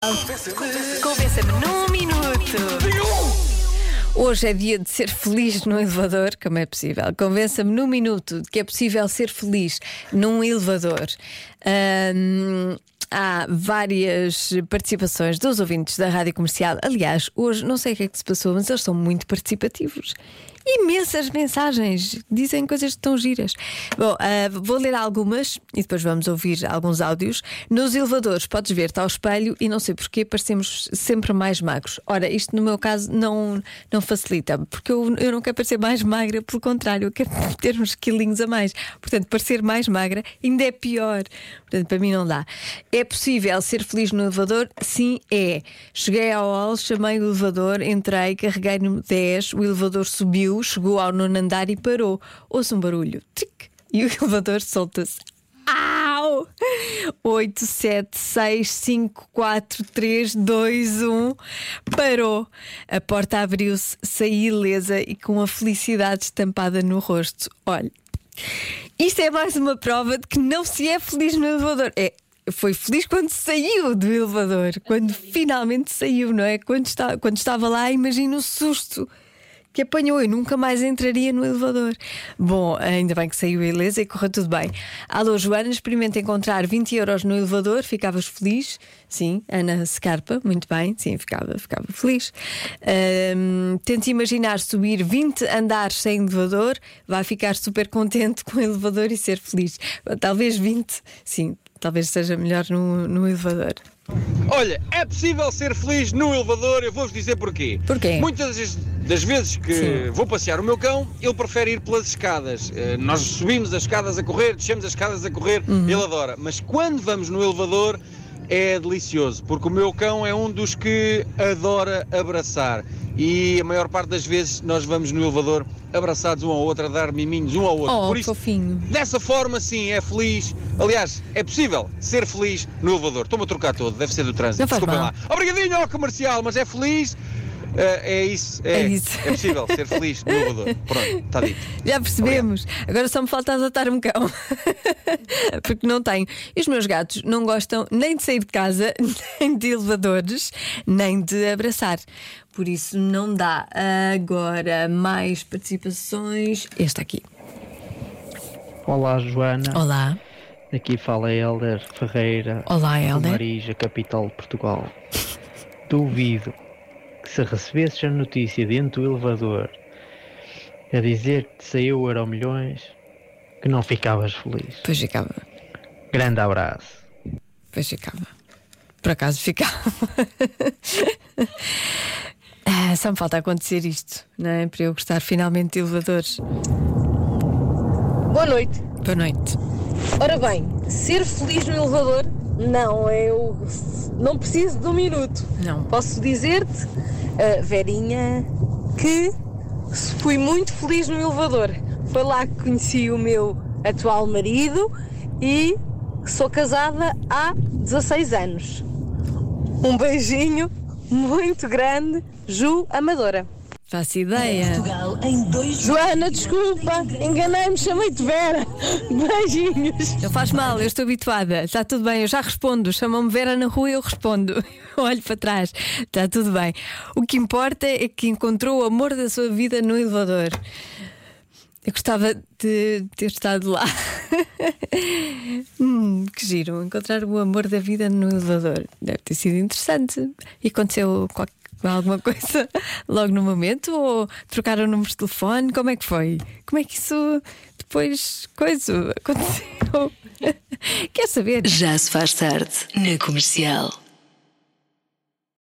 Convença-me num minuto. Hoje é dia de ser feliz no elevador, como é possível. Convença-me num minuto de que é possível ser feliz num elevador. Ahm, há várias participações dos ouvintes da rádio comercial. Aliás, hoje não sei o que é que se passou, mas eles são muito participativos. Imensas mensagens, dizem coisas tão giras. Bom, ah, vou ler algumas e depois vamos ouvir alguns áudios. Nos elevadores, podes ver-te ao espelho e não sei porquê, parecemos sempre mais magros. Ora, isto no meu caso não, não facilita, porque eu, eu não quero parecer mais magra, pelo contrário, eu quero ter uns quilinhos a mais. Portanto, parecer mais magra ainda é pior. Portanto, para mim não dá. É possível ser feliz no elevador? Sim, é. Cheguei ao hall, chamei o elevador, entrei, carreguei no 10, o elevador subiu, chegou ao nono andar e parou. Ouço um barulho. Tic! E o elevador solta-se. Au! 8, 7, 6, 5, 4, 3, 2, 1. Parou. A porta abriu-se, saí ilesa e com a felicidade estampada no rosto. Olha, isto é mais uma prova de que não se é feliz no elevador. É. Foi feliz quando saiu do elevador, quando finalmente saiu, não é? Quando, está, quando estava lá, imagina o susto que apanhou. Eu nunca mais entraria no elevador. Bom, ainda bem que saiu ilesa e correu tudo bem. Alô, Joana, experimenta encontrar 20 euros no elevador, ficavas feliz? Sim, Ana Scarpa, muito bem, sim, ficava, ficava feliz. Ahm, tente imaginar subir 20 andares sem elevador, vai ficar super contente com o elevador e ser feliz. Talvez 20, sim, talvez seja melhor no, no elevador. Olha, é possível ser feliz no elevador, eu vou-vos dizer porquê. Porquê? Muitas das- das vezes que Sim. vou passear o meu cão, ele prefere ir pelas escadas. Eh, Nós subimos as escadas a correr, descemos as escadas a correr, Uhum. ele adora. Mas quando vamos no elevador, é delicioso, porque o meu cão é um dos que adora abraçar. E a maior parte das vezes nós vamos no elevador abraçados um ao outro, a dar miminhos um ao outro. Oh, Por isso, fofinho. Dessa forma, sim, é feliz. Aliás, é possível ser feliz no elevador. Estou-me a trocar todo, deve ser do trânsito. Desculpem mal. lá. Obrigadinho ao comercial, mas é feliz. Eh, é isso. É, É isso. é possível ser feliz no elevador. Pronto, está dito. Já percebemos. Agora só me falta adotar um cão. Porque não tenho. E os meus gatos não gostam nem de sair de casa, nem de elevadores, nem de abraçar. Por isso não dá. Agora, mais participações. Este aqui. Olá, Joana. Olá. Aqui fala Helder Ferreira. Olá, do Helder. Marija, capital de Portugal. Duvido se recebesses a notícia dentro do elevador a dizer que te saiu o Euro Milhões, que não ficavas feliz. Pois ficava. Grande abraço. Pois ficava. Por acaso ficava. Ah, só me falta acontecer isto, não é? Para eu gostar finalmente de elevadores. Boa noite. Boa noite. Ora bem, ser feliz no elevador? Não, eu não preciso de um minuto. Não. Posso dizer-te, ah, Verinha, que fui muito feliz no elevador. Foi lá que conheci o meu atual marido e sou casada há 16 anos. Um beijinho muito grande, Ju Amadora. Faço ideia. Joana, desculpa, enganei-me, chamei-te Vera. Beijinhos. Não faz mal, eu estou habituada. Está tudo bem, eu já respondo. Chamam-me Vera na rua e eu respondo. Olho para trás. Está tudo bem. O que importa é que encontrou o amor da sua vida no elevador. Eu gostava de ter estado lá. hum, que giro. Encontrar o amor da vida no elevador. Deve ter sido interessante. E aconteceu qualquer- alguma coisa logo no momento? Ou trocaram números de telefone? Como é que foi? Como é que isso depois coisa aconteceu? Quer saber? Já se faz tarde na comercial.